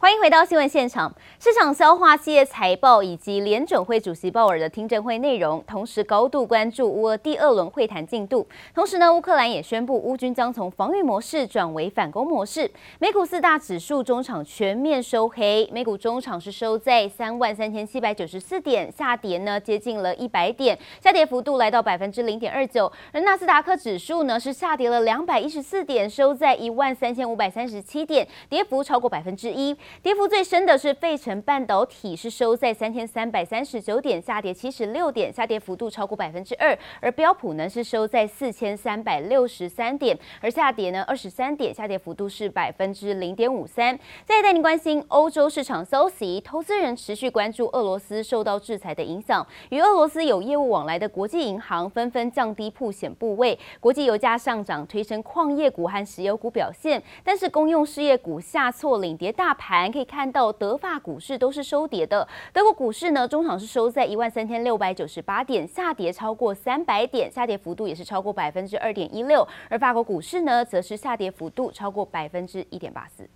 欢迎回到新闻现场。市场消化企业财报以及联准会主席鲍尔的听证会内容，同时高度关注乌俄第二轮会谈进度。同时呢，乌克兰也宣布乌军将从防御模式转为反攻模式。美股四大指数中场全面收黑，美股中场是收在三万三千七百九十四点，下跌呢接近了一百点，下跌幅度来到百分之零点二九。而纳斯达克指数呢是下跌了两百一十四点，收在一万三千五百三十七点，跌幅超过百分之一。跌幅最深的是费城半导体，是收在三千三百三十九点，下跌七十六点，下跌幅度超过百分之二。而标普呢是收在四千三百六十三点，而下跌呢二十三点，下跌幅度是百分之零点五三。再带您关心欧洲市场消息，投资人持续关注俄罗斯受到制裁的影响，与俄罗斯有业务往来的国际银行纷纷降低曝险部位。国际油价上涨推升矿业股和石油股表现，但是公用事业股下挫领跌大盘。还可以看到，德法股市都是收跌的。德国股市呢，中场是收在一万三千六百九十八点，下跌超过三百点，下跌幅度也是超过百分之二点一六。而法国股市呢，则是下跌幅度超过百分之一点八四。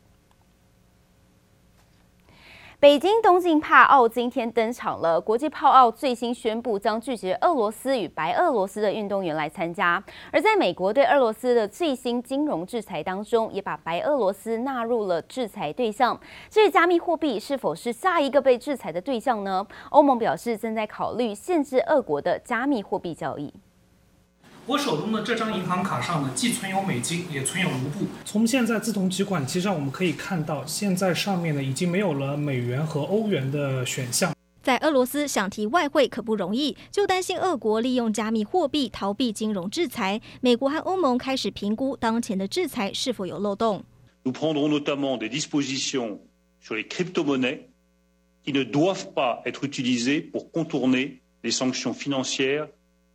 北京冬季帕奥今天登场了。国际帕奥最新宣布将拒绝俄罗斯与白俄罗斯的运动员来参加。而在美国对俄罗斯的最新金融制裁当中，也把白俄罗斯纳入了制裁对象。至于加密货币是否是下一个被制裁的对象呢？欧盟表示正在考虑限制俄国的加密货币交易。我手中的这张银行卡上呢，既存有美金，也存有卢布。从现在自动提款机上，我们可以看到，现在上面呢已经没有了美元和欧元的选项。在俄罗斯想提外汇可不容易，就担心俄国利用加密货币逃避金融制裁。美国和欧盟开始评估当前的制裁是否有漏洞。Nous prendrons notamment des dispositions sur les crypto-monnaies qui ne doivent pas être utilisées pour contourner les sanctions financières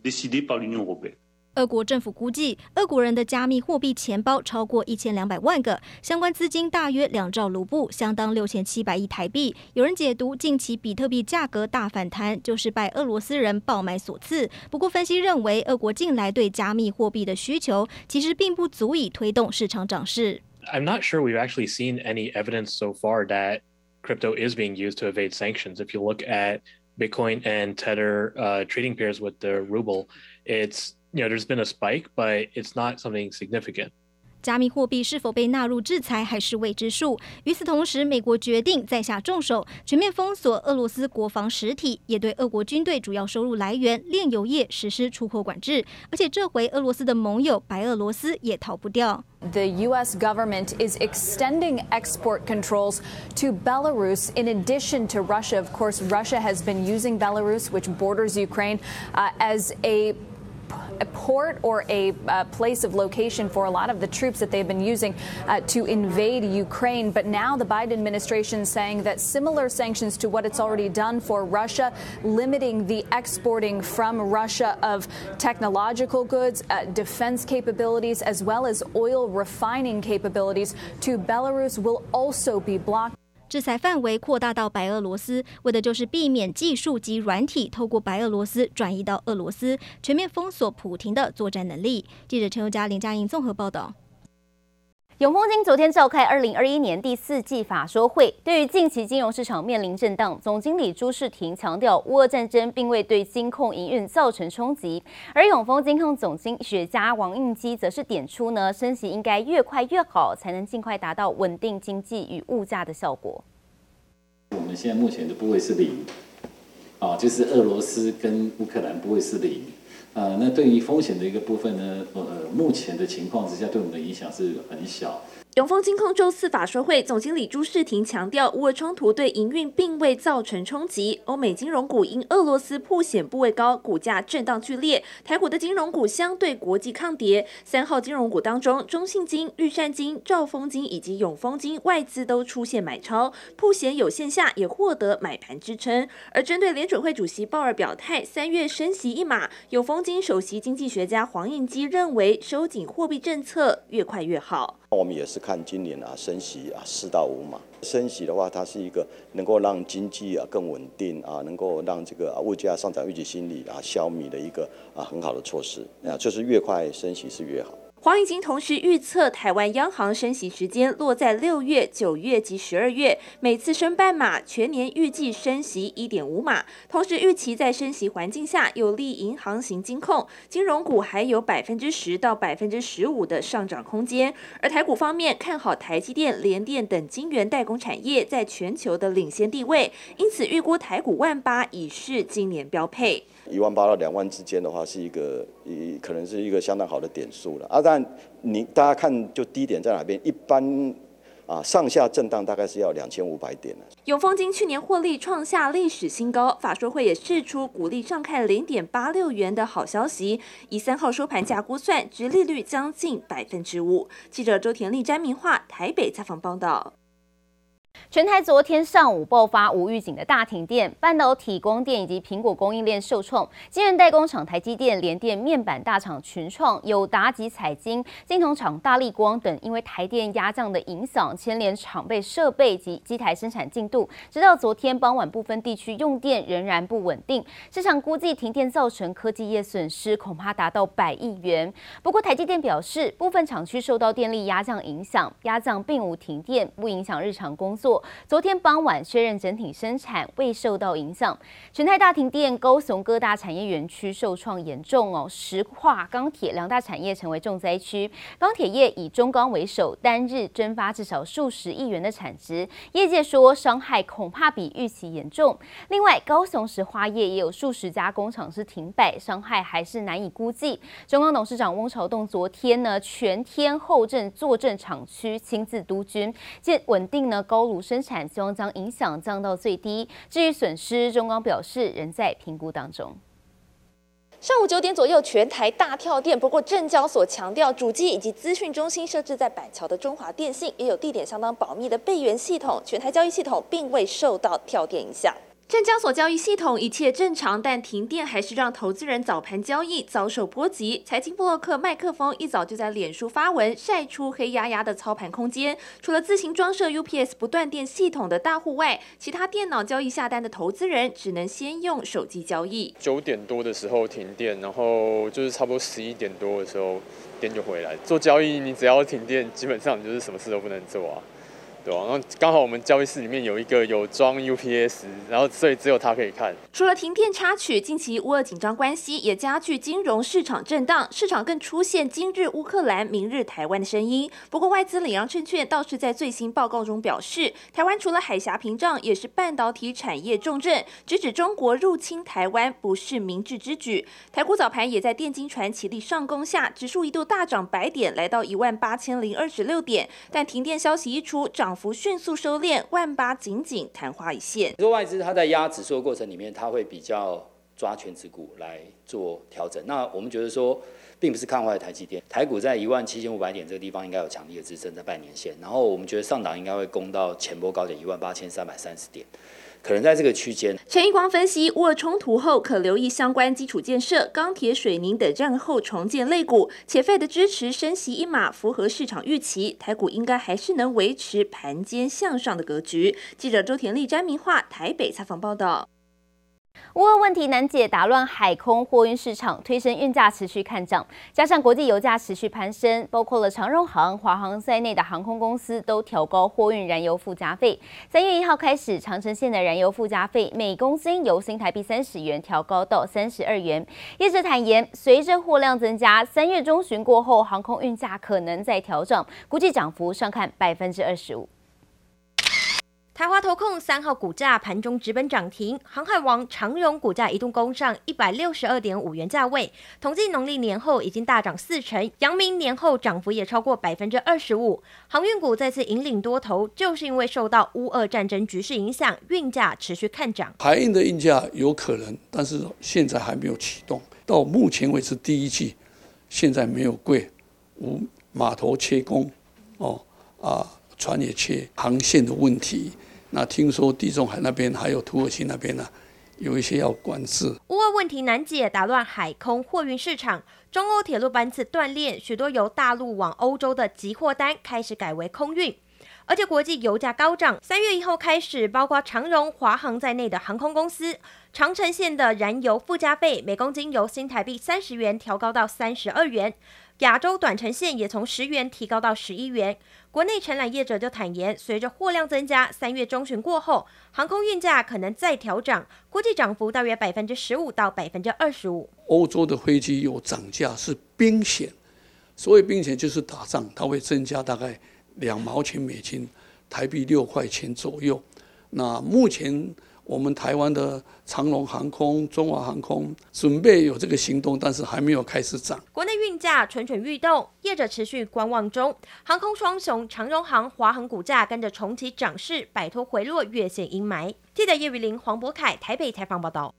décidées par l'Union européenne. 俄国政府估计，俄国人的加密货币钱包超过一千两百万个，相关资金大约两兆卢布，相当六千七百亿台币。有人解读近期比特币价格大反弹，就是拜俄罗斯人爆买所赐。不过，分析认为，俄国近来对加密货币的需求其实并不足以推动市场涨势。I'm not sure we've actually seen any evidence so far that crypto is being used to evade sanctions. If you look at Bitcoin and Tether, uh, trading pairs with the ruble, it's You know, there's been a spike, but it's not something significant. 加密货币是否被纳入制裁还是未知数。与此同时，美国决定再下重手，全面封锁俄罗斯国防实体，也对俄国军队主要收入来源炼油业实施出口管制。而且这回俄罗斯的盟友白俄罗斯也逃不掉。The U.S. government is extending export controls to Belarus in addition to Russia. Of course, Russia has been using Belarus, which borders Ukraine, uh, as a a port or a uh, place of location for a lot of the troops that they've been using uh, to invade Ukraine. But now the Biden administration is saying that similar sanctions to what it's already done for Russia, limiting the exporting from Russia of technological goods, uh, defense capabilities, as well as oil refining capabilities to Belarus will also be blocked. 制裁范围扩大到白俄罗斯，为的就是避免技术及软体透过白俄罗斯转移到俄罗斯，全面封锁普廷的作战能力。记者陈宥嘉、林佳莹综合报道。永丰金昨天召开二零二一年第四季法说会，对于近期金融市场面临震荡，总经理朱世廷强调，乌俄战争并未对金控营运造成冲击。而永丰金控总经学家王应基则是点出呢，升息应该越快越好，才能尽快达到稳定经济与物价的效果。我们现在目前的部位是零，啊，就是俄罗斯跟乌克兰部位是零。呃，那对于风险的一个部分呢，呃，目前的情况之下，对我们的影响是很小。永丰金控周四法说会，总经理朱世廷强调，乌冲突对营运并未造成冲击。欧美金融股因俄罗斯曝险部位高，股价震荡剧烈。台股的金融股相对国际抗跌。三号金融股当中，中信金、玉山金、兆丰金以及永丰金外资都出现买超，曝险有线下也获得买盘支撑。而针对联准会主席鲍尔表态，三月升息一码，永丰金首席经济学家黄应基认为，收紧货币政策越快越好。我们也是看今年啊升息啊四到五码，升息的话，它是一个能够让经济啊更稳定啊，能够让这个物价上涨预期心理啊消弭的一个啊很好的措施啊，就是越快升息是越好。黄银金同时预测，台湾央行升息时间落在六月、九月及十二月，每次升半码，全年预计升息一点五码。同时预期在升息环境下，有利银行型金控，金融股还有百分之十到百分之十五的上涨空间。而台股方面，看好台积电、联电等晶圆代工产业在全球的领先地位，因此预估台股万八已是今年标配。一万八到两万之间的话，是一个一可能是一个相当好的点数了啊。你大家看，就低点在哪边？一般啊，上下震荡大概是要两千五百点。永丰金去年获利创下历史新高，法说会也释出股利上看零点八六元的好消息，以三号收盘价估算，殖利率将近百分之五。记者周田丽、詹明化台北采访报道。全台昨天上午爆发无预警的大停电，半导体光电以及苹果供应链受创，晶圆代工厂台积电、联电、面板大厂群创、友达及彩晶、晶铜厂大力光等，因为台电压降的影响，牵连厂备设备及机台生产进度，直到昨天傍晚，部分地区用电仍然不稳定。市场估计停电造成科技业损失恐怕达到百亿元。不过台积电表示，部分厂区受到电力压降影响，压降并无停电，不影响日常工作。昨天傍晚确认整体生产未受到影响。全台大停电，高雄各大产业园区受创严重哦，石化、钢铁两大产业成为重灾区。钢铁业以中钢为首，单日蒸发至少数十亿元的产值，业界说伤害恐怕比预期严重。另外，高雄石化业也有数十家工厂是停摆，伤害还是难以估计。中钢董事长翁朝栋昨天呢全天候阵坐镇厂区，亲自督军，见稳定呢高炉。生生产希望将影响降到最低。至于损失，中钢表示仍在评估当中。上午九点左右，全台大跳电。不过证交所强调，主机以及资讯中心设置在板桥的中华电信也有地点相当保密的备援系统，全台交易系统并未受到跳电影响。证交所交易系统一切正常，但停电还是让投资人早盘交易遭受波及。财经布洛克麦克风一早就在脸书发文晒出黑压压的操盘空间。除了自行装设 UPS 不断电系统的大户外，其他电脑交易下单的投资人只能先用手机交易。九点多的时候停电，然后就是差不多十一点多的时候电就回来。做交易你只要停电，基本上你就是什么事都不能做啊。对，然后刚好我们交易室里面有一个有装 UPS，然后所以只有他可以看。除了停电插曲，近期乌俄紧张关系也加剧金融市场震荡，市场更出现今日乌克兰、明日台湾的声音。不过外资里昂证券倒是在最新报告中表示，台湾除了海峡屏障，也是半导体产业重镇，直指中国入侵台湾不是明智之举。台股早盘也在电金传奇力上攻下，指数一度大涨百点，来到一万八千零二十六点，但停电消息一出，涨。幅迅速收敛，万八仅仅昙花一现。说外资它在压指数的过程里面，它会比较抓全指股来做调整。那我们觉得说，并不是看坏台积电，台股在一万七千五百点这个地方应该有强力的支撑在半年线。然后我们觉得上档应该会攻到前波高点一万八千三百三十点。可能在这个区间。陈一光分析，乌俄冲突后可留意相关基础建设、钢铁、水泥等战后重建类股，且费的支持升息一码符合市场预期，台股应该还是能维持盘间向上的格局。记者周田丽、詹明化台北采访报道。乌俄问题难解，打乱海空货运市场，推升运价持续看涨。加上国际油价持续攀升，包括了长荣航、华航在内的航空公司都调高货运燃油附加费。三月一号开始，长城线的燃油附加费每公斤由新台币三十元调高到三十二元。业者坦言，随着货量增加，三月中旬过后，航空运价可能再调整，估计涨幅上看百分之二十五。台华投控三号股价盘中直奔涨停，航海王长荣股价一度攻上一百六十二点五元价位。统计农历年后已经大涨四成，阳明年后涨幅也超过百分之二十五。航运股再次引领多头，就是因为受到乌俄战争局势影响，运价持续看涨。海运的运价有可能，但是现在还没有启动。到目前为止，第一季现在没有贵，无码头切工，哦啊，船也缺，航线的问题。那听说地中海那边还有土耳其那边呢、有一些要管制。乌俄问题难解，打乱海空货运市场，中欧铁路班次断裂，许多由大陆往欧洲的集货单开始改为空运。而且国际油价高涨，三月一号开始，包括长荣、华航在内的航空公司，长程线的燃油附加费每公斤由新台币三十元调高到三十二元。亚洲短程线也从十元提高到十一元。国内承揽业者就坦言，随着货量增加，三月中旬过后，航空运价可能再调涨，估计涨幅大约百分之十五到百分之二十五。欧洲的飞机有涨价是兵险，所谓兵险就是打仗，它会增加大概两毛钱美金，台币六块钱左右。那目前。我们台湾的长荣航空、中华航空准备有这个行动，但是还没有开始涨。国内运价蠢蠢欲动，业者持续观望中。航空双雄长荣航、华航股价跟着重启涨势，摆脱回落月线阴霾。记者叶雨林、黄博凯台北采访报道。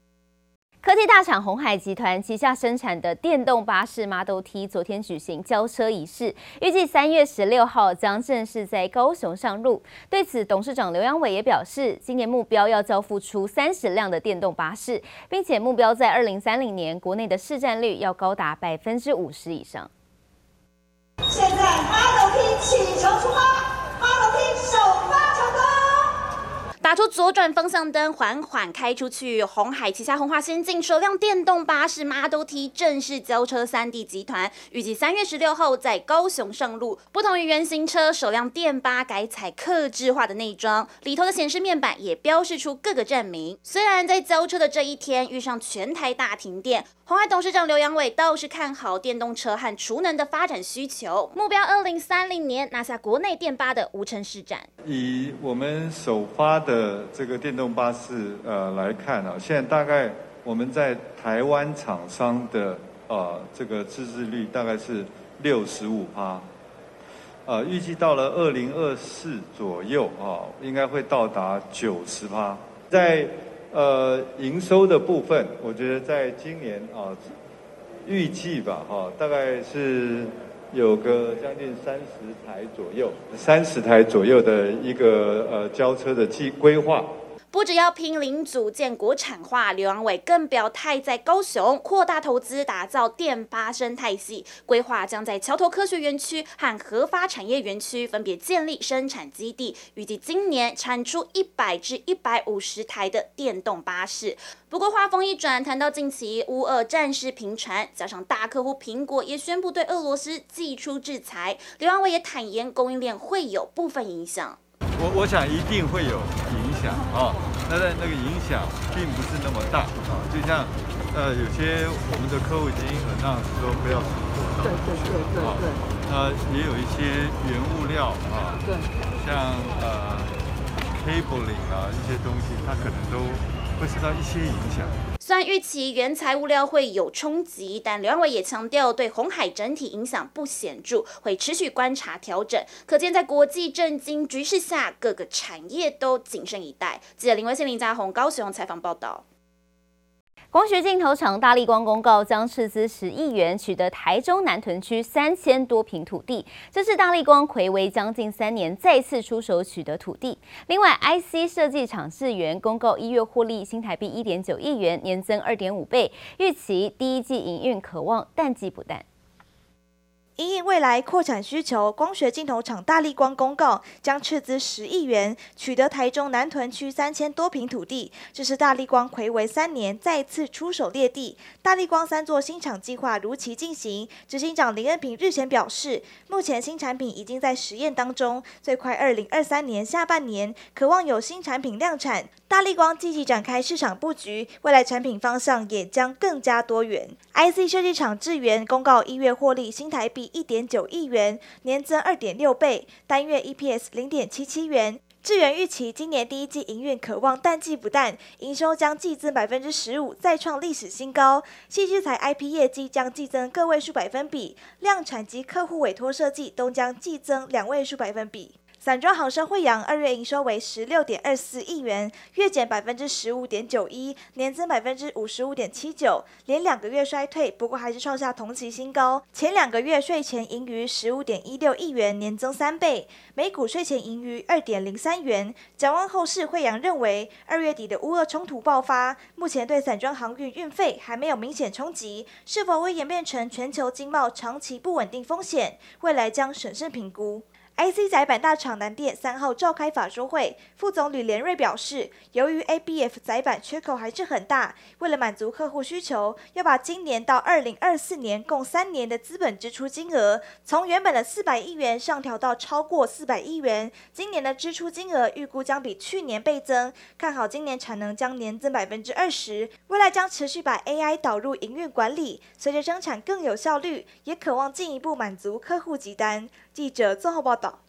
科技大厂鸿海集团旗下生产的电动巴士 Model T 昨天举行交车仪式，预计三月十六号将正式在高雄上路。对此，董事长刘阳伟也表示，今年目标要交付出三十辆的电动巴士，并且目标在二零三零年国内的市占率要高达百分之五十以上。现在 Model T 启程出发出左转方向灯，缓缓开出去。红海旗下红华先进首辆电动巴士 Model T 正式交车三地集团，预计三月十六号在高雄上路。不同于原型车，首辆电巴改采客制化的内装，里头的显示面板也标示出各个站名。虽然在交车的这一天遇上全台大停电，鸿海董事长刘扬伟倒是看好电动车和储能的发展需求，目标二零三零年拿下国内电巴的无尘市占。以我们首发的。这个电动巴士呃来看啊，现在大概我们在台湾厂商的呃这个自制率大概是六十五趴，呃，预计到了二零二四左右啊，应该会到达九十趴。在呃营收的部分，我觉得在今年啊，预计吧哈，大概是。有个将近三十台左右，三十台左右的一个呃交车的计规划。不只要拼零组件国产化，刘扬伟更表态在高雄扩大投资，打造电巴生态系。规划将在桥头科学园区和核发产业园区分别建立生产基地，预计今年产出一百至一百五十台的电动巴士。不过话锋一转，谈到近期乌俄战事频传，加上大客户苹果也宣布对俄罗斯祭出制裁，刘扬伟也坦言供应链会有部分影响。我我想一定会有。响啊，那在那个影响并不是那么大啊，就像呃有些我们的客户已经很让说不要出国到对对对对对，那也有一些原物料啊，对，像呃 cabling 啊一些东西，它可能都会受到一些影响。虽然预期原材物料会有冲击，但刘安伟也强调对红海整体影响不显著，会持续观察调整。可见在国际震惊局势下，各个产业都谨慎以待。记者林威信、林家宏高雄采访报道。光学镜头厂大力光公告，将斥资十亿元取得台中南屯区三千多坪土地，这是大力光睽违将近三年再次出手取得土地。另外，IC 设计厂智源公告一月获利新台币一点九亿元，年增二点五倍，预期第一季营运可望淡季不淡。因应未来扩产需求，光学镜头厂大立光公告将斥资十亿元取得台中南屯区三千多坪土地，这是大立光睽违三年再次出手列地。大立光三座新厂计划如期进行，执行长林恩平日前表示，目前新产品已经在实验当中，最快二零二三年下半年可望有新产品量产。大立光积极展开市场布局，未来产品方向也将更加多元。IC 设计厂智源公告一月获利新台币。一点九亿元，年增二点六倍，单月 EPS 零点七七元。智元预期今年第一季营运可望淡季不淡，营收将季增百分之十五，再创历史新高。矽智财 IP 业绩将季增个位数百分比，量产及客户委托设计都将季增两位数百分比。散装航升慧洋二月营收为十六点二四亿元，月减百分之十五点九一，年增百分之五十五点七九，连两个月衰退，不过还是创下同期新高。前两个月税前盈余十五点一六亿元，年增三倍，每股税前盈余二点零三元。展望后市，慧洋认为二月底的乌俄冲突爆发，目前对散装航运运费还没有明显冲击，是否会演变成全球经贸长期不稳定风险？未来将审慎评估。IC 载板大厂南电三号召开法说会，副总吕连瑞表示，由于 ABF 载板缺口还是很大，为了满足客户需求，要把今年到二零二四年共三年的资本支出金额，从原本的四百亿元上调到超过四百亿元。今年的支出金额预估将比去年倍增，看好今年产能将年增百分之二十，未来将持续把 AI 导入营运管理，随着生产更有效率，也渴望进一步满足客户急单。记者综合报道。